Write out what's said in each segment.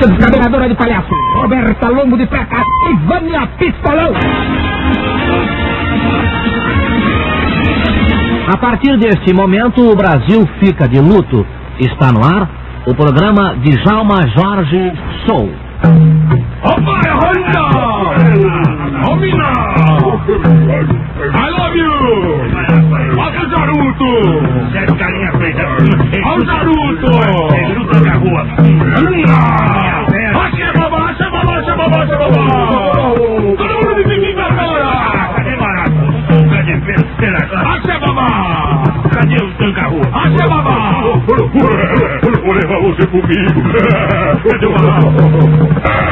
Descabinadora de palhaço, Roberta Longo de Peca e Vânia Pistolão. A partir deste momento, o Brasil fica de luto. Está no ar o programa Djalma Jorge Honda! Romina! I love you! Olha o Naruto! Sério, carinha feita. Olha o Naruto! De feira. Acha babá! Cadê o tanca-rua? Acha babá! Vou levar você comigo! Cadê o babá?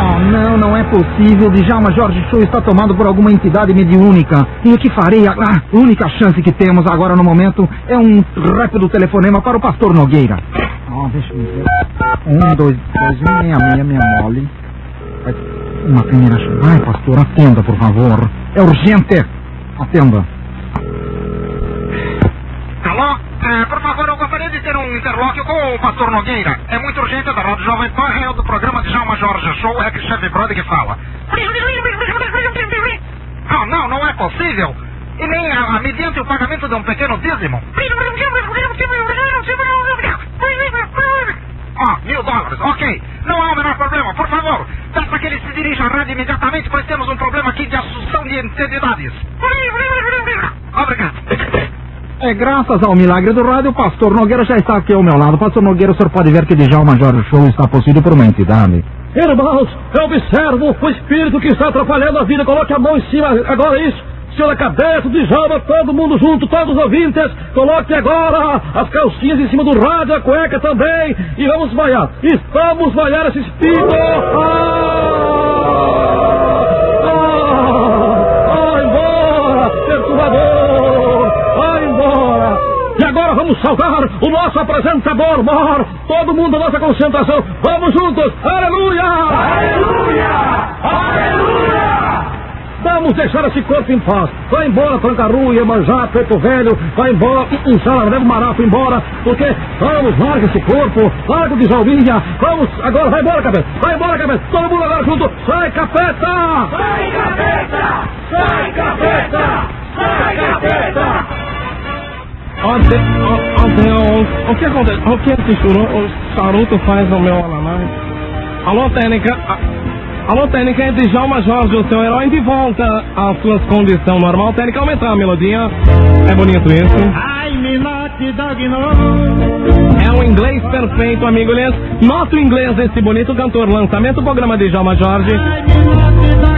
Oh, não, não é possível. Djalma Jorge Show está tomado por alguma entidade mediúnica. E o que farei? A a única chance que temos agora no momento é um rápido telefonema para o pastor Nogueira. Oh, deixa eu ver. Um, dois, dois, um, meia, meia, meia mole. Uma primeira chance. Ai, pastor, atenda, por favor. É urgente. Atenda. Alô? É, por favor, eu gostaria de ter um interlóquio com o pastor Nogueira. É muito urgente da Rádio Jovem Pan, é do programa de Djalma Jorge Show, é que chefe Brother que fala. Ah, não, não é possível. E nem a, a mediante o pagamento de um pequeno dízimo. Ah, mil dólares, ok. Não há o menor problema, por favor. Peça que ele se dirija à rádio imediatamente, pois temos um problema aqui de assunção de entidades. Obrigado. É, graças ao milagre do rádio, o pastor Nogueira já está aqui ao meu lado. Pastor Nogueira, o senhor pode ver que Djalma Jorge Show está possuído por uma entidade. Irmãos, eu observo o espírito que está atrapalhando a vida. Coloque a mão em cima, agora isso. Da cabeça, Djalma, todo mundo junto, todos os ouvintes. Coloque agora as calcinhas em cima do rádio, a cueca também. E vamos vaiar. Estamos vaiar esse espírito. Ah! Ah! embora, perturbador. Vai embora. E agora vamos saudar o nosso apresentador mor. Todo mundo, nossa concentração. Vamos juntos. Aleluia! Aleluia! Aleluia! Vamos deixar esse corpo em paz. Vai embora, Trancaru, Iemanjá, Preto Velho. Vai embora, Insala, leva o Marafa embora. Porque, vamos, larga esse corpo. Larga o Djalminha. Vamos, agora vai embora, cabeça. Vai embora, cabeça. Todo mundo agora junto. Sai, capeta! Sai, capeta! Sai, capeta! Sai, capeta! Ontem, ontem, o, o que acontece? O que esse churu, o charuto faz no meu ananás? Alô, técnica. Alô, técnica, é Djalma Jorge, o seu herói, de volta às suas condições normal. Técnica, aumentar a melodia. É bonito isso. Ai, me note, dog, no. É um inglês perfeito, amigo. Aliás, nota o inglês desse bonito cantor. Lançamento do programa Djalma Jorge. Ai, me dog,